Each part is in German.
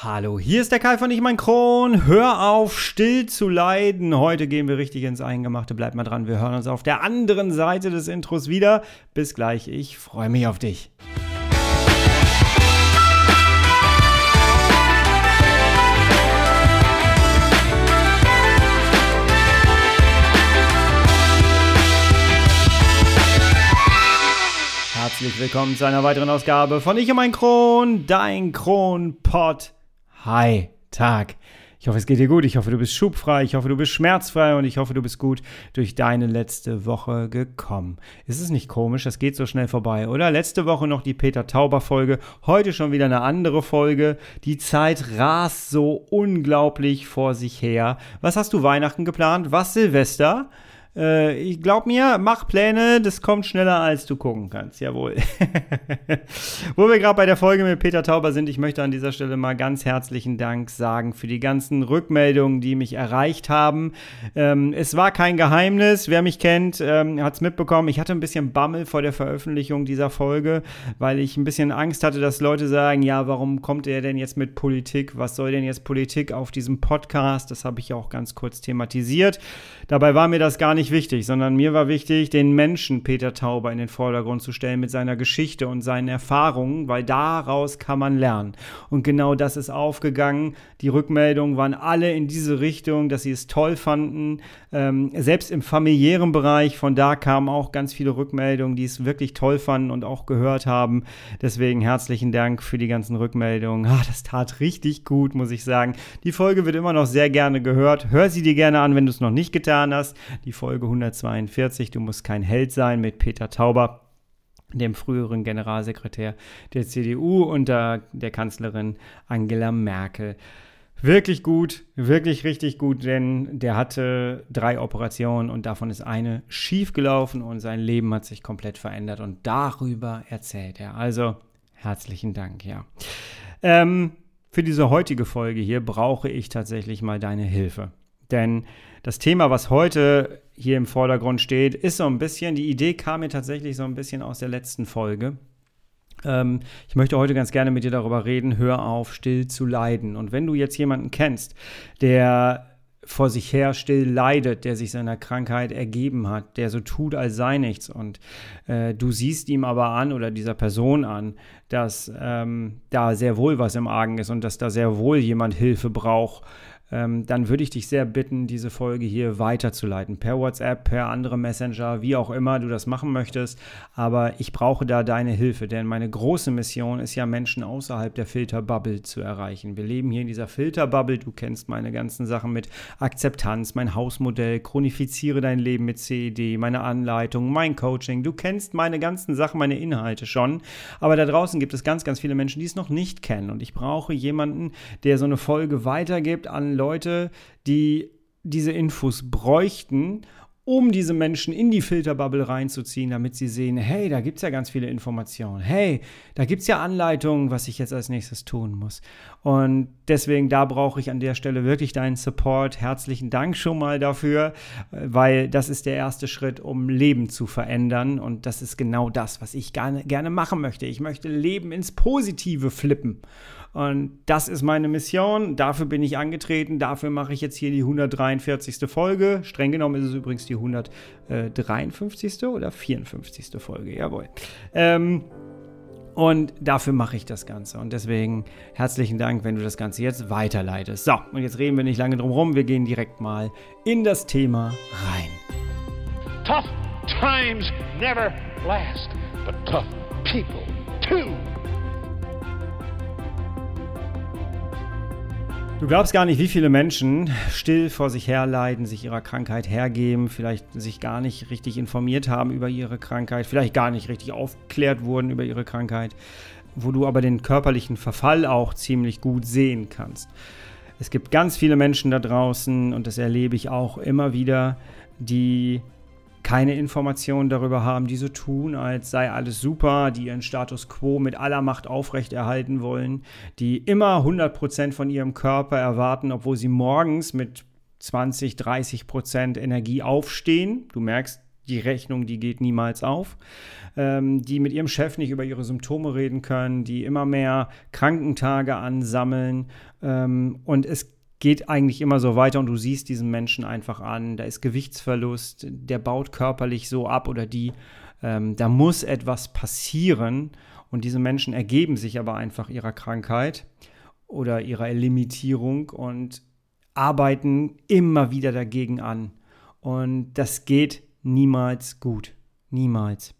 Hallo, hier ist der Kai von Ich mein Kron. Hör auf, still zu leiden. Heute gehen wir richtig ins Eingemachte. Bleib mal dran, wir hören uns auf der anderen Seite des Intros wieder. Bis gleich, ich freue mich auf dich. Herzlich willkommen zu einer weiteren Ausgabe von Ich und mein Kron, dein Kronpott. Hi, Tag. Ich hoffe, es geht dir gut. Ich hoffe, du bist schubfrei. Ich hoffe, du bist schmerzfrei. Und ich hoffe, du bist gut durch deine letzte Woche gekommen. Ist es nicht komisch? Das geht so schnell vorbei, oder? Letzte Woche noch die Peter Tauber-Folge. Heute schon wieder eine andere Folge. Die Zeit rast so unglaublich vor sich her. Was hast du Weihnachten geplant? Was Silvester? Äh, ich glaub mir, mach Pläne, das kommt schneller, als du gucken kannst. Jawohl. Wo wir gerade bei der Folge mit Peter Tauber sind, ich möchte an dieser Stelle mal ganz herzlichen Dank sagen für die ganzen Rückmeldungen, die mich erreicht haben. Ähm, es war kein Geheimnis. Wer mich kennt, ähm, hat es mitbekommen. Ich hatte ein bisschen Bammel vor der Veröffentlichung dieser Folge, weil ich ein bisschen Angst hatte, dass Leute sagen, ja, warum kommt er denn jetzt mit Politik? Was soll denn jetzt Politik auf diesem Podcast? Das habe ich ja auch ganz kurz thematisiert. Dabei war mir das gar nicht wichtig, sondern mir war wichtig, den Menschen Peter Tauber in den Vordergrund zu stellen mit seiner Geschichte und seinen Erfahrungen, weil daraus kann man lernen. Und genau das ist aufgegangen. Die Rückmeldungen waren alle in diese Richtung, dass sie es toll fanden. Ähm, selbst im familiären Bereich, von da kamen auch ganz viele Rückmeldungen, die es wirklich toll fanden und auch gehört haben. Deswegen herzlichen Dank für die ganzen Rückmeldungen. Ah, das tat richtig gut, muss ich sagen. Die Folge wird immer noch sehr gerne gehört. Hör sie dir gerne an, wenn du es noch nicht getan getan hast. Die Folge 142, Du musst kein Held sein mit Peter Tauber dem früheren Generalsekretär der CDU unter der Kanzlerin Angela Merkel. Wirklich gut, wirklich richtig gut, denn der hatte drei Operationen und davon ist eine schief gelaufen und sein Leben hat sich komplett verändert und darüber erzählt er. Also herzlichen Dank, ja. Ähm, für diese heutige Folge hier brauche ich tatsächlich mal deine Hilfe. Denn das Thema, was heute hier im Vordergrund steht, ist so ein bisschen, die Idee kam mir tatsächlich so ein bisschen aus der letzten Folge. Ähm, ich möchte heute ganz gerne mit dir darüber reden, hör auf, still zu leiden. Und wenn du jetzt jemanden kennst, der vor sich her still leidet, der sich seiner Krankheit ergeben hat, der so tut, als sei nichts. Und äh, du siehst ihm aber an oder dieser Person an, dass ähm, da sehr wohl was im Argen ist und dass da sehr wohl jemand Hilfe braucht ähm, dann würde ich dich sehr bitten, diese Folge hier weiterzuleiten. Per WhatsApp, per andere Messenger, wie auch immer du das machen möchtest. Aber ich brauche da deine Hilfe, denn meine große Mission ist ja, Menschen außerhalb der Filterbubble zu erreichen. Wir leben hier in dieser Filterbubble. Du kennst meine ganzen Sachen mit Akzeptanz, mein Hausmodell, chronifiziere dein Leben mit CED, meine Anleitung, mein Coaching. Du kennst meine ganzen Sachen, meine Inhalte schon. Aber da draußen gibt es ganz, ganz viele Menschen, die es noch nicht kennen. Und ich brauche jemanden, der so eine Folge weitergibt an Leute, die diese Infos bräuchten, um diese Menschen in die Filterbubble reinzuziehen, damit sie sehen, hey, da gibt es ja ganz viele Informationen. Hey, da gibt es ja Anleitungen, was ich jetzt als nächstes tun muss. Und deswegen, da brauche ich an der Stelle wirklich deinen Support. Herzlichen Dank schon mal dafür, weil das ist der erste Schritt, um Leben zu verändern. Und das ist genau das, was ich gerne, gerne machen möchte. Ich möchte Leben ins Positive flippen. Und das ist meine Mission. Dafür bin ich angetreten. Dafür mache ich jetzt hier die 143. Folge. Streng genommen ist es übrigens die 153. oder 54. Folge. Jawohl. Ähm, und dafür mache ich das Ganze. Und deswegen herzlichen Dank, wenn du das Ganze jetzt weiterleitest. So, und jetzt reden wir nicht lange drum rum. Wir gehen direkt mal in das Thema rein. Tough times never last, but tough people too. Du glaubst gar nicht, wie viele Menschen still vor sich herleiden, sich ihrer Krankheit hergeben, vielleicht sich gar nicht richtig informiert haben über ihre Krankheit, vielleicht gar nicht richtig aufgeklärt wurden über ihre Krankheit, wo du aber den körperlichen Verfall auch ziemlich gut sehen kannst. Es gibt ganz viele Menschen da draußen und das erlebe ich auch immer wieder, die keine Informationen darüber haben, die so tun, als sei alles super, die ihren Status quo mit aller Macht aufrechterhalten wollen, die immer 100% von ihrem Körper erwarten, obwohl sie morgens mit 20, 30% Energie aufstehen. Du merkst, die Rechnung, die geht niemals auf, ähm, die mit ihrem Chef nicht über ihre Symptome reden können, die immer mehr Krankentage ansammeln ähm, und es geht eigentlich immer so weiter und du siehst diesen Menschen einfach an, da ist Gewichtsverlust, der baut körperlich so ab oder die, ähm, da muss etwas passieren und diese Menschen ergeben sich aber einfach ihrer Krankheit oder ihrer Limitierung und arbeiten immer wieder dagegen an. Und das geht niemals gut. Niemals.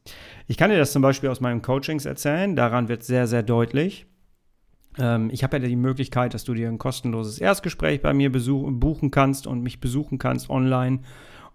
Ich kann dir das zum Beispiel aus meinen Coachings erzählen. Daran wird sehr, sehr deutlich. Ähm, ich habe ja die Möglichkeit, dass du dir ein kostenloses Erstgespräch bei mir buchen kannst und mich besuchen kannst online.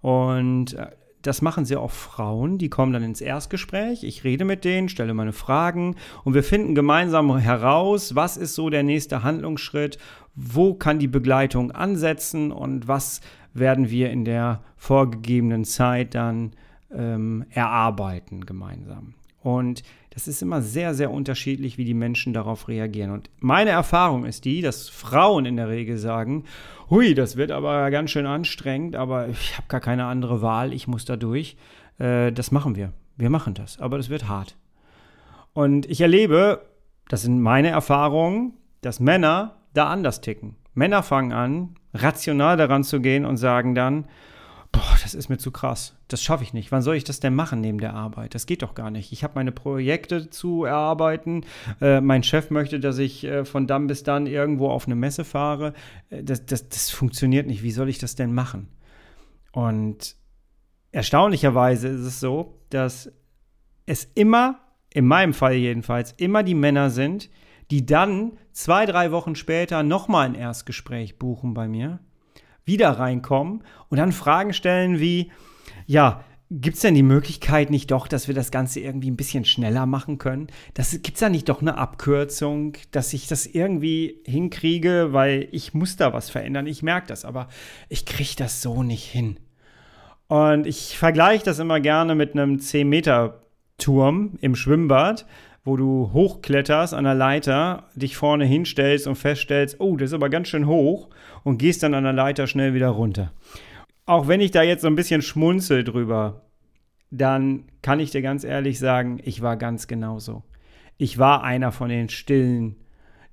Und äh, das machen sehr oft Frauen, die kommen dann ins Erstgespräch, ich rede mit denen, stelle meine Fragen und wir finden gemeinsam heraus, was ist so der nächste Handlungsschritt, wo kann die Begleitung ansetzen und was werden wir in der vorgegebenen Zeit dann ähm, erarbeiten gemeinsam. Und das ist immer sehr, sehr unterschiedlich, wie die Menschen darauf reagieren. Und meine Erfahrung ist die, dass Frauen in der Regel sagen, hui, das wird aber ganz schön anstrengend, aber ich habe gar keine andere Wahl, ich muss da durch. Äh, das machen wir. Wir machen das, aber das wird hart. Und ich erlebe, das sind meine Erfahrungen, dass Männer da anders ticken. Männer fangen an, rational daran zu gehen und sagen dann, das ist mir zu krass. Das schaffe ich nicht. Wann soll ich das denn machen neben der Arbeit? Das geht doch gar nicht. Ich habe meine Projekte zu erarbeiten. Äh, mein Chef möchte, dass ich äh, von dann bis dann irgendwo auf eine Messe fahre. Äh, das, das, das funktioniert nicht. Wie soll ich das denn machen? Und erstaunlicherweise ist es so, dass es immer, in meinem Fall jedenfalls, immer die Männer sind, die dann zwei, drei Wochen später nochmal ein Erstgespräch buchen bei mir wieder reinkommen und dann Fragen stellen wie, ja, Gibt es denn die Möglichkeit nicht doch, dass wir das Ganze irgendwie ein bisschen schneller machen können? Gibt es da nicht doch eine Abkürzung, dass ich das irgendwie hinkriege, weil ich muss da was verändern. Ich merke das, aber ich kriege das so nicht hin. Und ich vergleiche das immer gerne mit einem 10-Meter-Turm im Schwimmbad, wo du hochkletterst an der Leiter, dich vorne hinstellst und feststellst, oh, das ist aber ganz schön hoch und gehst dann an der Leiter schnell wieder runter. Auch wenn ich da jetzt so ein bisschen schmunzel drüber, dann kann ich dir ganz ehrlich sagen, ich war ganz genauso. Ich war einer von den Stillen,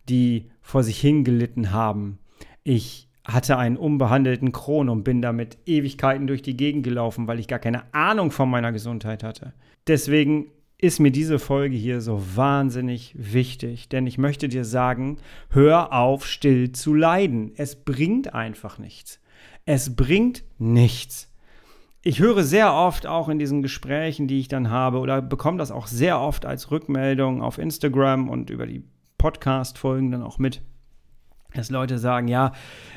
die vor sich hingelitten haben. Ich hatte einen unbehandelten Kron und bin damit Ewigkeiten durch die Gegend gelaufen, weil ich gar keine Ahnung von meiner Gesundheit hatte. Deswegen ist mir diese Folge hier so wahnsinnig wichtig, denn ich möchte dir sagen, hör auf, still zu leiden. Es bringt einfach nichts. Es bringt nichts. Ich höre sehr oft auch in diesen Gesprächen, die ich dann habe, oder bekomme das auch sehr oft als Rückmeldung auf Instagram und über die Podcast-Folgen dann auch mit, dass Leute sagen, ja,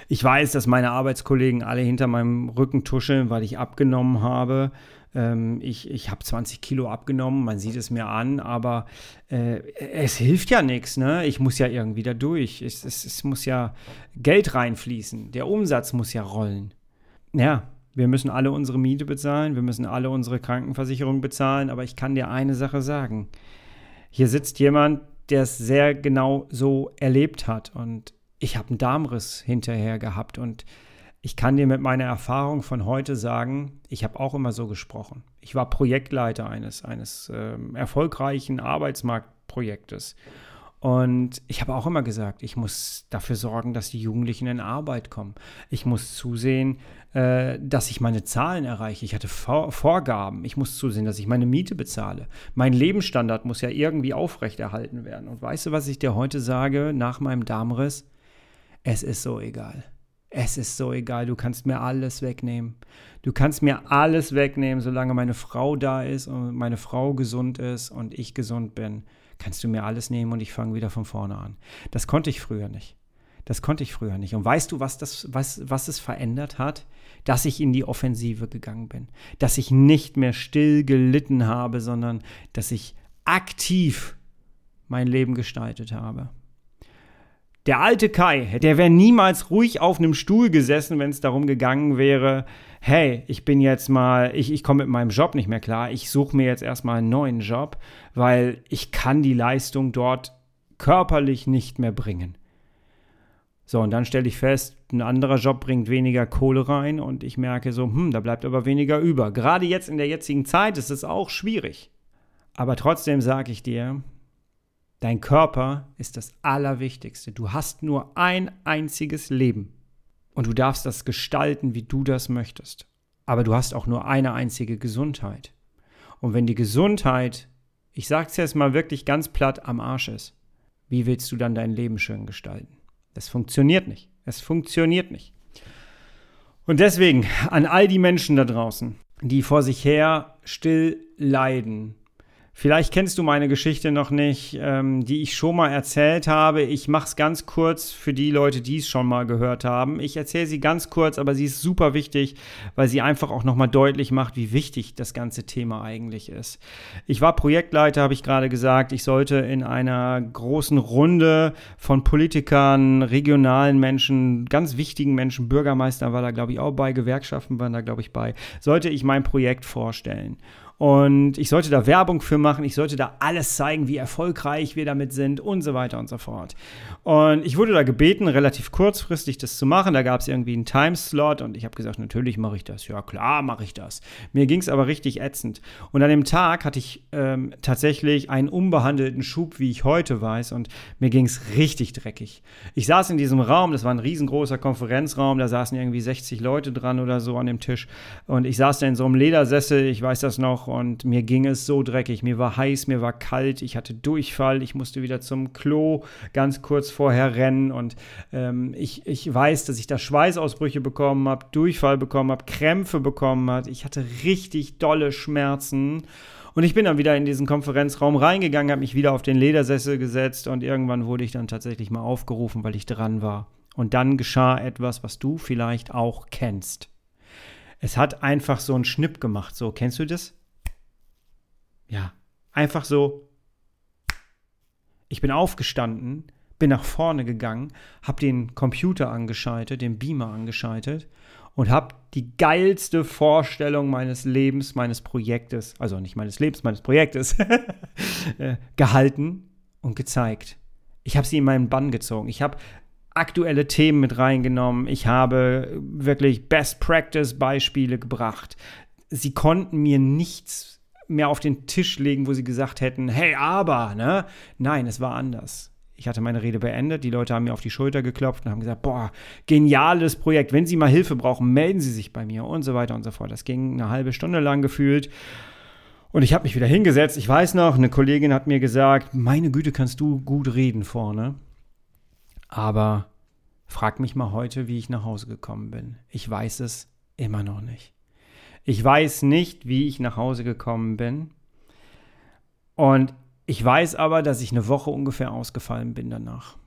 ich weiß, dass meine Arbeitskollegen alle hinter meinem Rücken tuscheln, weil ich abgenommen habe. Ähm, ich ich habe 20 Kilo abgenommen, man sieht es mir an, aber äh, es hilft ja nichts. Ne? Ich muss ja irgendwie da durch. Es, es, es muss ja Geld reinfließen. Der Umsatz muss ja rollen. Ja, wir müssen alle unsere Miete bezahlen, wir müssen alle unsere Krankenversicherung bezahlen, aber ich kann dir eine Sache sagen. Hier sitzt jemand, der es sehr genau so erlebt hat und ich habe einen Darmriss hinterher gehabt und ich kann dir mit meiner Erfahrung von heute sagen, ich habe auch immer so gesprochen. Ich war Projektleiter eines, eines äh, erfolgreichen Arbeitsmarktprojektes. Und ich habe auch immer gesagt, ich muss dafür sorgen, dass die Jugendlichen in Arbeit kommen. Ich muss zusehen, äh, dass ich meine Zahlen erreiche. Ich hatte Vor Vorgaben. Ich muss zusehen, dass ich meine Miete bezahle. Mein Lebensstandard muss ja irgendwie aufrechterhalten werden. Und weißt du, was ich dir heute sage nach meinem Darmriss? Es ist so egal. Es ist so egal, du kannst mir alles wegnehmen. Du kannst mir alles wegnehmen, solange meine Frau da ist und meine Frau gesund ist und ich gesund bin. Kannst du mir alles nehmen und ich fange wieder von vorne an. Das konnte ich früher nicht. Das konnte ich früher nicht. Und weißt du, was, das, was, was es verändert hat? Dass ich in die Offensive gegangen bin. Dass ich nicht mehr still gelitten habe, sondern dass ich aktiv mein Leben gestaltet habe. Der alte Kai, der wäre niemals ruhig auf einem Stuhl gesessen, wenn es darum gegangen wäre, hey, ich bin jetzt mal, ich, ich komme mit meinem Job nicht mehr klar, ich suche mir jetzt erstmal einen neuen Job, weil ich kann die Leistung dort körperlich nicht mehr bringen. So, und dann stelle ich fest, ein anderer Job bringt weniger Kohle rein und ich merke so, hm, da bleibt aber weniger über. Gerade jetzt in der jetzigen Zeit ist es auch schwierig. Aber trotzdem sage ich dir, dein Körper ist das Allerwichtigste. Du hast nur ein einziges Leben und du darfst das gestalten, wie du das möchtest. Aber du hast auch nur eine einzige Gesundheit. Und wenn die Gesundheit, ich sage es jetzt mal wirklich ganz platt, am Arsch ist, wie willst du dann dein Leben schön gestalten? Das funktioniert nicht. Es funktioniert nicht. Und deswegen an all die Menschen da draußen, die vor sich her still leiden, Vielleicht kennst du meine Geschichte noch nicht, ähm, die ich schon mal erzählt habe. Ich mache es ganz kurz für die Leute, die es schon mal gehört haben. Ich erzähle sie ganz kurz, aber sie ist super wichtig, weil sie einfach auch nochmal deutlich macht, wie wichtig das ganze Thema eigentlich ist. Ich war Projektleiter, habe ich gerade gesagt. Ich sollte in einer großen Runde von Politikern, regionalen Menschen, ganz wichtigen Menschen, Bürgermeister war da, glaube ich, auch bei, Gewerkschaften waren da, glaube ich, bei, sollte ich mein Projekt vorstellen. Und ich sollte da Werbung für machen, ich sollte da alles zeigen, wie erfolgreich wir damit sind und so weiter und so fort. Und ich wurde da gebeten, relativ kurzfristig das zu machen. Da gab es irgendwie einen Timeslot und ich habe gesagt, natürlich mache ich das. Ja, klar mache ich das. Mir ging es aber richtig ätzend. Und an dem Tag hatte ich ähm, tatsächlich einen unbehandelten Schub, wie ich heute weiß, und mir ging es richtig dreckig. Ich saß in diesem Raum, das war ein riesengroßer Konferenzraum, da saßen irgendwie 60 Leute dran oder so an dem Tisch. Und ich saß da in so einem Ledersessel, ich weiß das noch, und mir ging es so dreckig. Mir war heiß, mir war kalt, ich hatte Durchfall, ich musste wieder zum Klo ganz kurz vorher rennen und ähm, ich, ich weiß, dass ich da Schweißausbrüche bekommen habe, Durchfall bekommen habe, Krämpfe bekommen habe. Ich hatte richtig dolle Schmerzen. Und ich bin dann wieder in diesen Konferenzraum reingegangen, habe mich wieder auf den Ledersessel gesetzt und irgendwann wurde ich dann tatsächlich mal aufgerufen, weil ich dran war. Und dann geschah etwas, was du vielleicht auch kennst. Es hat einfach so einen Schnipp gemacht. So, kennst du das? Ja, einfach so. Ich bin aufgestanden, bin nach vorne gegangen, habe den Computer angeschaltet, den Beamer angeschaltet und habe die geilste Vorstellung meines Lebens, meines Projektes, also nicht meines Lebens, meines Projektes, äh, gehalten und gezeigt. Ich habe sie in meinen Bann gezogen. Ich habe aktuelle Themen mit reingenommen. Ich habe wirklich Best Practice Beispiele gebracht. Sie konnten mir nichts mehr auf den Tisch legen, wo sie gesagt hätten, hey, aber, ne? Nein, es war anders. Ich hatte meine Rede beendet, die Leute haben mir auf die Schulter geklopft und haben gesagt, boah, geniales Projekt, wenn Sie mal Hilfe brauchen, melden Sie sich bei mir und so weiter und so fort. Das ging eine halbe Stunde lang gefühlt. Und ich habe mich wieder hingesetzt. Ich weiß noch, eine Kollegin hat mir gesagt, meine Güte, kannst du gut reden vorne. Aber frag mich mal heute, wie ich nach Hause gekommen bin. Ich weiß es immer noch nicht. Ich weiß nicht, wie ich nach Hause gekommen bin. Und ich weiß aber, dass ich eine Woche ungefähr ausgefallen bin danach.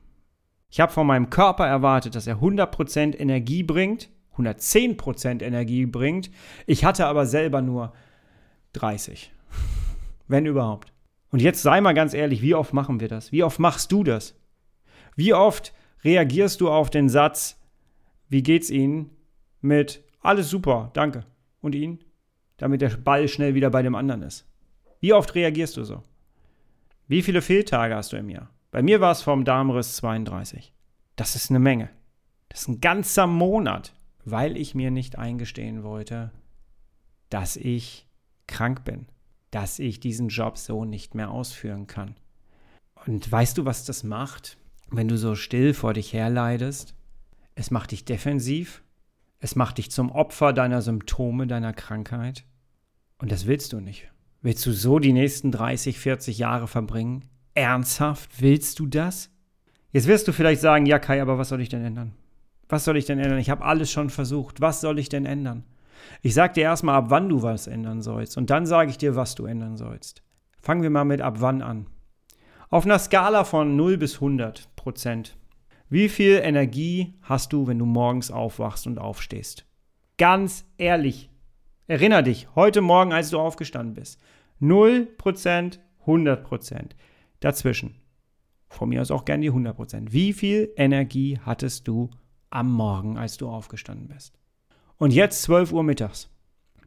Ich habe von meinem Körper erwartet, dass er 100% Energie bringt, 110% Energie bringt. Ich hatte aber selber nur 30. Wenn überhaupt. Und jetzt sei mal ganz ehrlich, wie oft machen wir das? Wie oft machst du das? Wie oft reagierst du auf den Satz, wie geht's Ihnen? mit alles super, danke und ihn, damit der Ball schnell wieder bei dem anderen ist. Wie oft reagierst du so? Wie viele Fehltage hast du im Jahr? Bei mir war es vom Darmriss 32. Das ist eine Menge. Das ist ein ganzer Monat, weil ich mir nicht eingestehen wollte, dass ich krank bin, dass ich diesen Job so nicht mehr ausführen kann. Und weißt du, was das macht, wenn du so still vor dich herleidest? Es macht dich defensiv es macht dich zum Opfer deiner Symptome, deiner Krankheit. Und das willst du nicht. Willst du so die nächsten 30, 40 Jahre verbringen? Ernsthaft? Willst du das? Jetzt wirst du vielleicht sagen, ja Kai, aber was soll ich denn ändern? Was soll ich denn ändern? Ich habe alles schon versucht. Was soll ich denn ändern? Ich sage dir erstmal, ab wann du was ändern sollst. Und dann sage ich dir, was du ändern sollst. Fangen wir mal mit ab wann an. Auf einer Skala von 0 bis 100 Prozent. Wie viel Energie hast du, wenn du morgens aufwachst und aufstehst? Ganz ehrlich, erinner dich, heute Morgen, als du aufgestanden bist. 0%, 100%. Dazwischen. Von mir aus auch gern die 100%. Wie viel Energie hattest du am Morgen, als du aufgestanden bist? Und jetzt 12 Uhr mittags.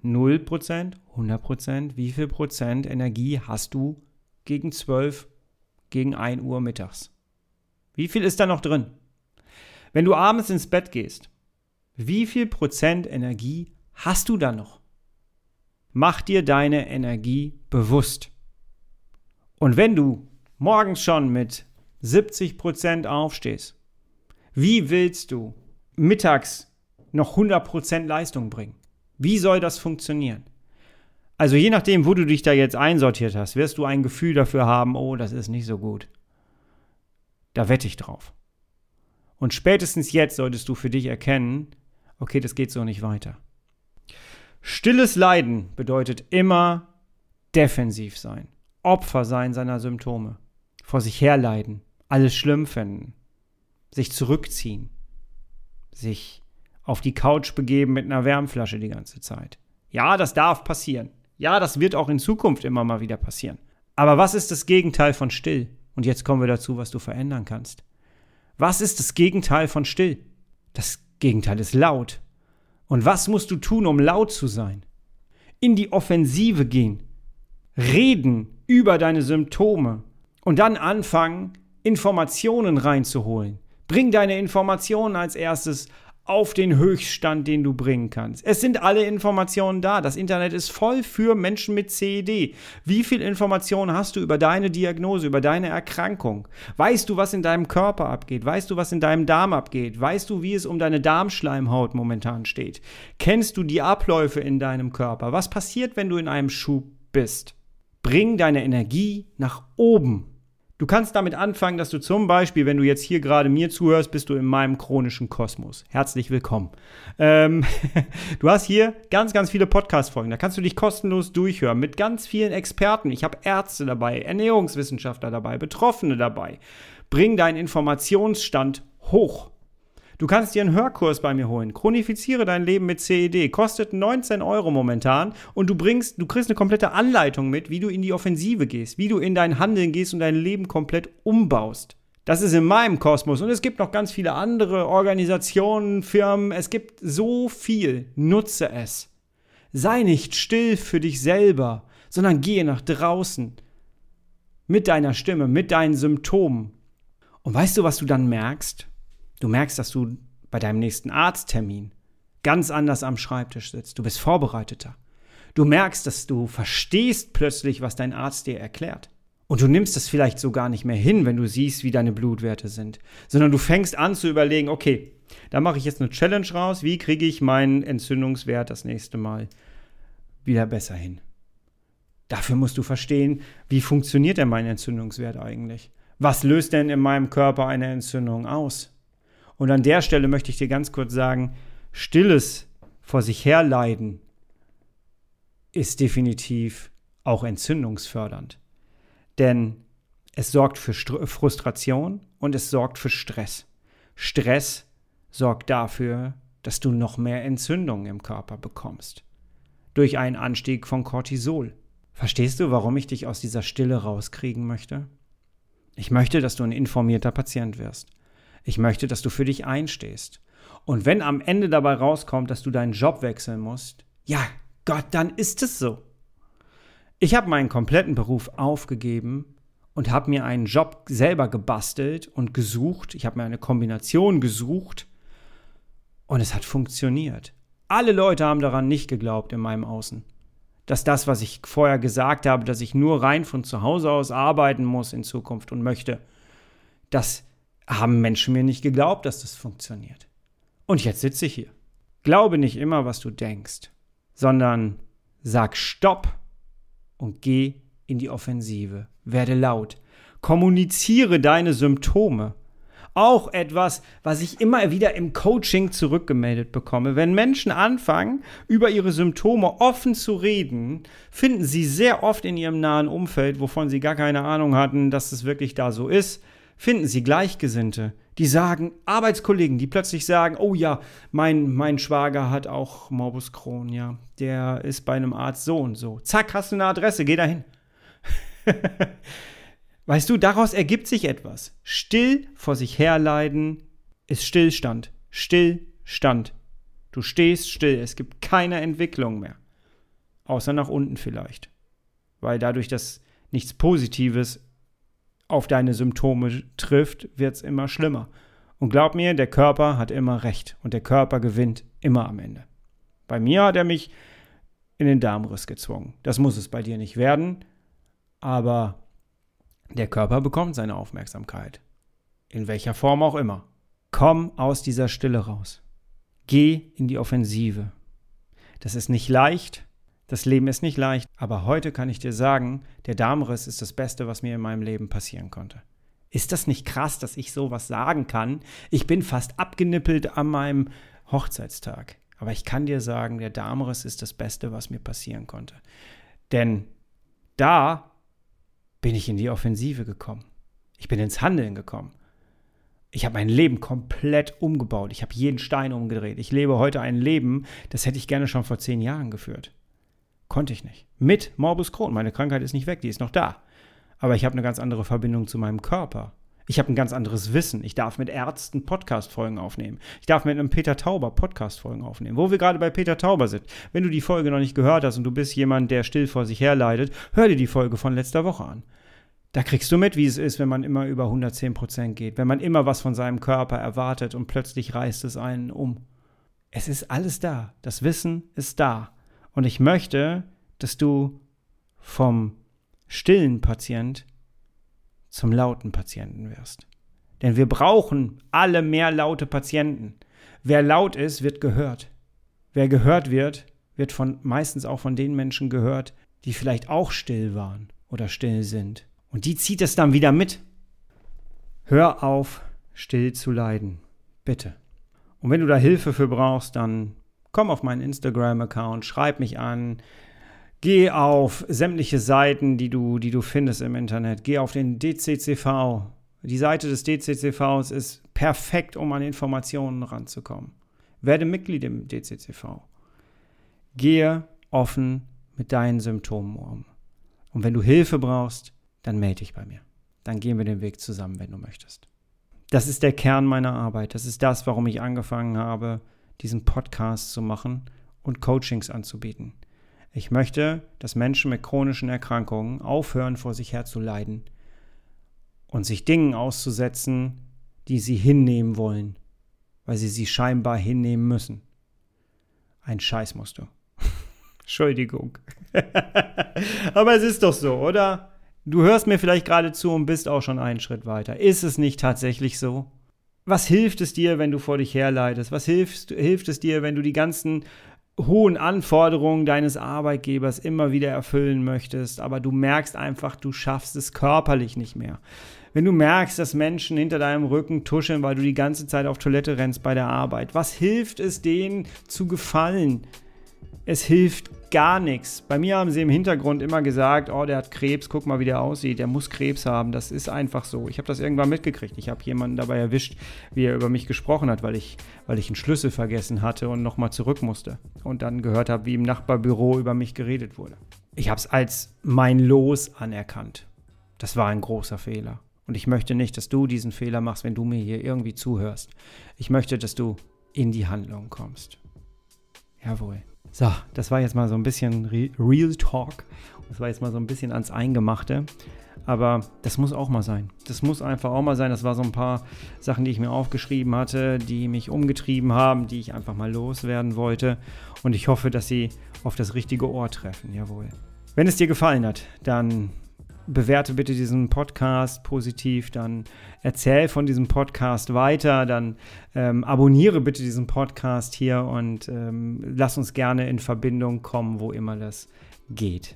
0%, 100%. Wie viel Prozent Energie hast du gegen 12, gegen 1 Uhr mittags? Wie viel ist da noch drin? Wenn du abends ins Bett gehst, wie viel Prozent Energie hast du da noch? Mach dir deine Energie bewusst. Und wenn du morgens schon mit 70 Prozent aufstehst, wie willst du mittags noch 100 Prozent Leistung bringen? Wie soll das funktionieren? Also je nachdem, wo du dich da jetzt einsortiert hast, wirst du ein Gefühl dafür haben, oh, das ist nicht so gut. Da wette ich drauf. Und spätestens jetzt solltest du für dich erkennen, okay, das geht so nicht weiter. Stilles Leiden bedeutet immer defensiv sein, Opfer sein seiner Symptome, vor sich herleiden, alles schlimm finden, sich zurückziehen, sich auf die Couch begeben mit einer Wärmflasche die ganze Zeit. Ja, das darf passieren. Ja, das wird auch in Zukunft immer mal wieder passieren. Aber was ist das Gegenteil von still? Und jetzt kommen wir dazu, was du verändern kannst. Was ist das Gegenteil von still? Das Gegenteil ist laut. Und was musst du tun, um laut zu sein? In die Offensive gehen. Reden über deine Symptome. Und dann anfangen, Informationen reinzuholen. Bring deine Informationen als erstes auf den Höchststand, den du bringen kannst. Es sind alle Informationen da. Das Internet ist voll für Menschen mit CED. Wie viel Informationen hast du über deine Diagnose, über deine Erkrankung? Weißt du, was in deinem Körper abgeht? Weißt du, was in deinem Darm abgeht? Weißt du, wie es um deine Darmschleimhaut momentan steht? Kennst du die Abläufe in deinem Körper? Was passiert, wenn du in einem Schub bist? Bring deine Energie nach oben. Du kannst damit anfangen, dass du zum Beispiel, wenn du jetzt hier gerade mir zuhörst, bist du in meinem chronischen Kosmos. Herzlich willkommen. Ähm, du hast hier ganz, ganz viele Podcast-Folgen. Da kannst du dich kostenlos durchhören mit ganz vielen Experten. Ich habe Ärzte dabei, Ernährungswissenschaftler dabei, Betroffene dabei. Bring deinen Informationsstand hoch. Du kannst dir einen Hörkurs bei mir holen. Chronifiziere dein Leben mit CED. Kostet 19 Euro momentan. Und du bringst, du kriegst eine komplette Anleitung mit, wie du in die Offensive gehst, wie du in dein Handeln gehst und dein Leben komplett umbaust. Das ist in meinem Kosmos. Und es gibt noch ganz viele andere Organisationen, Firmen. Es gibt so viel. Nutze es. Sei nicht still für dich selber, sondern gehe nach draußen. Mit deiner Stimme, mit deinen Symptomen. Und weißt du, was du dann merkst? Du merkst, dass du bei deinem nächsten Arzttermin ganz anders am Schreibtisch sitzt. Du bist vorbereiteter. Du merkst, dass du verstehst plötzlich, was dein Arzt dir erklärt. Und du nimmst es vielleicht so gar nicht mehr hin, wenn du siehst, wie deine Blutwerte sind, sondern du fängst an zu überlegen, okay, da mache ich jetzt eine Challenge raus, wie kriege ich meinen Entzündungswert das nächste Mal wieder besser hin. Dafür musst du verstehen, wie funktioniert denn mein Entzündungswert eigentlich? Was löst denn in meinem Körper eine Entzündung aus? Und an der Stelle möchte ich dir ganz kurz sagen, stilles vor sich herleiden ist definitiv auch entzündungsfördernd. Denn es sorgt für Str Frustration und es sorgt für Stress. Stress sorgt dafür, dass du noch mehr Entzündungen im Körper bekommst. Durch einen Anstieg von Cortisol. Verstehst du, warum ich dich aus dieser Stille rauskriegen möchte? Ich möchte, dass du ein informierter Patient wirst. Ich möchte, dass du für dich einstehst. Und wenn am Ende dabei rauskommt, dass du deinen Job wechseln musst, ja, Gott, dann ist es so. Ich habe meinen kompletten Beruf aufgegeben und habe mir einen Job selber gebastelt und gesucht. Ich habe mir eine Kombination gesucht und es hat funktioniert. Alle Leute haben daran nicht geglaubt in meinem Außen. Dass das, was ich vorher gesagt habe, dass ich nur rein von zu Hause aus arbeiten muss in Zukunft und möchte, dass haben Menschen mir nicht geglaubt, dass das funktioniert. Und jetzt sitze ich hier. Glaube nicht immer, was du denkst, sondern sag Stopp und geh in die Offensive. Werde laut. Kommuniziere deine Symptome. Auch etwas, was ich immer wieder im Coaching zurückgemeldet bekomme. Wenn Menschen anfangen, über ihre Symptome offen zu reden, finden sie sehr oft in ihrem nahen Umfeld, wovon sie gar keine Ahnung hatten, dass es wirklich da so ist, finden Sie Gleichgesinnte, die sagen, Arbeitskollegen, die plötzlich sagen, oh ja, mein, mein Schwager hat auch Morbus Crohn, ja, der ist bei einem Arzt so und so. Zack, hast du eine Adresse, geh dahin. weißt du, daraus ergibt sich etwas. Still vor sich herleiden ist Stillstand. Stillstand. Du stehst still, es gibt keine Entwicklung mehr. Außer nach unten vielleicht. Weil dadurch, dass nichts Positives auf deine Symptome trifft, wird es immer schlimmer. Und glaub mir, der Körper hat immer recht und der Körper gewinnt immer am Ende. Bei mir hat er mich in den Darmriss gezwungen. Das muss es bei dir nicht werden, aber der Körper bekommt seine Aufmerksamkeit. In welcher Form auch immer. Komm aus dieser Stille raus. Geh in die Offensive. Das ist nicht leicht, das Leben ist nicht leicht, aber heute kann ich dir sagen, der Darmriss ist das Beste, was mir in meinem Leben passieren konnte. Ist das nicht krass, dass ich sowas sagen kann? Ich bin fast abgenippelt an meinem Hochzeitstag. Aber ich kann dir sagen, der Darmriss ist das Beste, was mir passieren konnte. Denn da bin ich in die Offensive gekommen. Ich bin ins Handeln gekommen. Ich habe mein Leben komplett umgebaut. Ich habe jeden Stein umgedreht. Ich lebe heute ein Leben, das hätte ich gerne schon vor zehn Jahren geführt. Konnte ich nicht. Mit Morbus Crohn. Meine Krankheit ist nicht weg, die ist noch da. Aber ich habe eine ganz andere Verbindung zu meinem Körper. Ich habe ein ganz anderes Wissen. Ich darf mit Ärzten Podcast-Folgen aufnehmen. Ich darf mit einem Peter Tauber Podcast-Folgen aufnehmen. Wo wir gerade bei Peter Tauber sind. Wenn du die Folge noch nicht gehört hast und du bist jemand, der still vor sich herleidet, hör dir die Folge von letzter Woche an. Da kriegst du mit, wie es ist, wenn man immer über 110 Prozent geht, wenn man immer was von seinem Körper erwartet und plötzlich reißt es einen um. Es ist alles da. Das Wissen ist da. Und ich möchte, dass du vom stillen Patient zum lauten Patienten wirst. Denn wir brauchen alle mehr laute Patienten. Wer laut ist, wird gehört. Wer gehört wird, wird von, meistens auch von den Menschen gehört, die vielleicht auch still waren oder still sind. Und die zieht es dann wieder mit. Hör auf, still zu leiden. Bitte. Und wenn du da Hilfe für brauchst, dann komm auf meinen Instagram-Account, schreib mich an, geh auf sämtliche Seiten, die du, die du findest im Internet. Geh auf den DCCV. Die Seite des DCCVs ist perfekt, um an Informationen ranzukommen. Werde Mitglied im DCCV. Gehe offen mit deinen Symptomen um. Und wenn du Hilfe brauchst, dann melde dich bei mir. Dann gehen wir den Weg zusammen, wenn du möchtest. Das ist der Kern meiner Arbeit. Das ist das, warum ich angefangen habe, diesen Podcast zu machen und Coachings anzubieten. Ich möchte, dass Menschen mit chronischen Erkrankungen aufhören, vor sich her zu leiden und sich Dingen auszusetzen, die sie hinnehmen wollen, weil sie sie scheinbar hinnehmen müssen. Ein Scheiß musst du. Entschuldigung. Aber es ist doch so, oder? Du hörst mir vielleicht gerade zu und bist auch schon einen Schritt weiter. Ist es nicht tatsächlich so? Was hilft es dir, wenn du vor dich herleidest? Was hilft, hilft es dir, wenn du die ganzen hohen Anforderungen deines Arbeitgebers immer wieder erfüllen möchtest, aber du merkst einfach, du schaffst es körperlich nicht mehr. Wenn du merkst, dass Menschen hinter deinem Rücken tuscheln, weil du die ganze Zeit auf Toilette rennst bei der Arbeit, was hilft es denen zu gefallen? Es hilft gar nichts. Bei mir haben sie im Hintergrund immer gesagt, oh, der hat Krebs, guck mal, wie der aussieht, der muss Krebs haben. Das ist einfach so. Ich habe das irgendwann mitgekriegt. Ich habe jemanden dabei erwischt, wie er über mich gesprochen hat, weil ich, weil ich einen Schlüssel vergessen hatte und nochmal zurück musste. Und dann gehört habe, wie im Nachbarbüro über mich geredet wurde. Ich habe es als mein Los anerkannt. Das war ein großer Fehler. Und ich möchte nicht, dass du diesen Fehler machst, wenn du mir hier irgendwie zuhörst. Ich möchte, dass du in die Handlung kommst. Jawohl. So, das war jetzt mal so ein bisschen Real Talk. Das war jetzt mal so ein bisschen ans Eingemachte. Aber das muss auch mal sein. Das muss einfach auch mal sein. Das war so ein paar Sachen, die ich mir aufgeschrieben hatte, die mich umgetrieben haben, die ich einfach mal loswerden wollte. Und ich hoffe, dass sie auf das richtige Ohr treffen. Jawohl. Wenn es dir gefallen hat, dann bewerte bitte diesen Podcast positiv, dann erzähl von diesem Podcast weiter, dann ähm, abonniere bitte diesen Podcast hier und ähm, lass uns gerne in Verbindung kommen, wo immer das geht.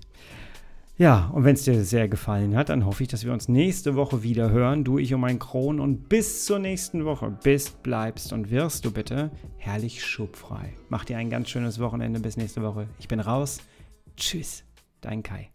Ja, und wenn es dir sehr gefallen hat, dann hoffe ich, dass wir uns nächste Woche wieder hören, du, ich und mein Kron. Und bis zur nächsten Woche bist, bleibst und wirst du bitte herrlich schubfrei. Mach dir ein ganz schönes Wochenende bis nächste Woche. Ich bin raus. Tschüss, dein Kai.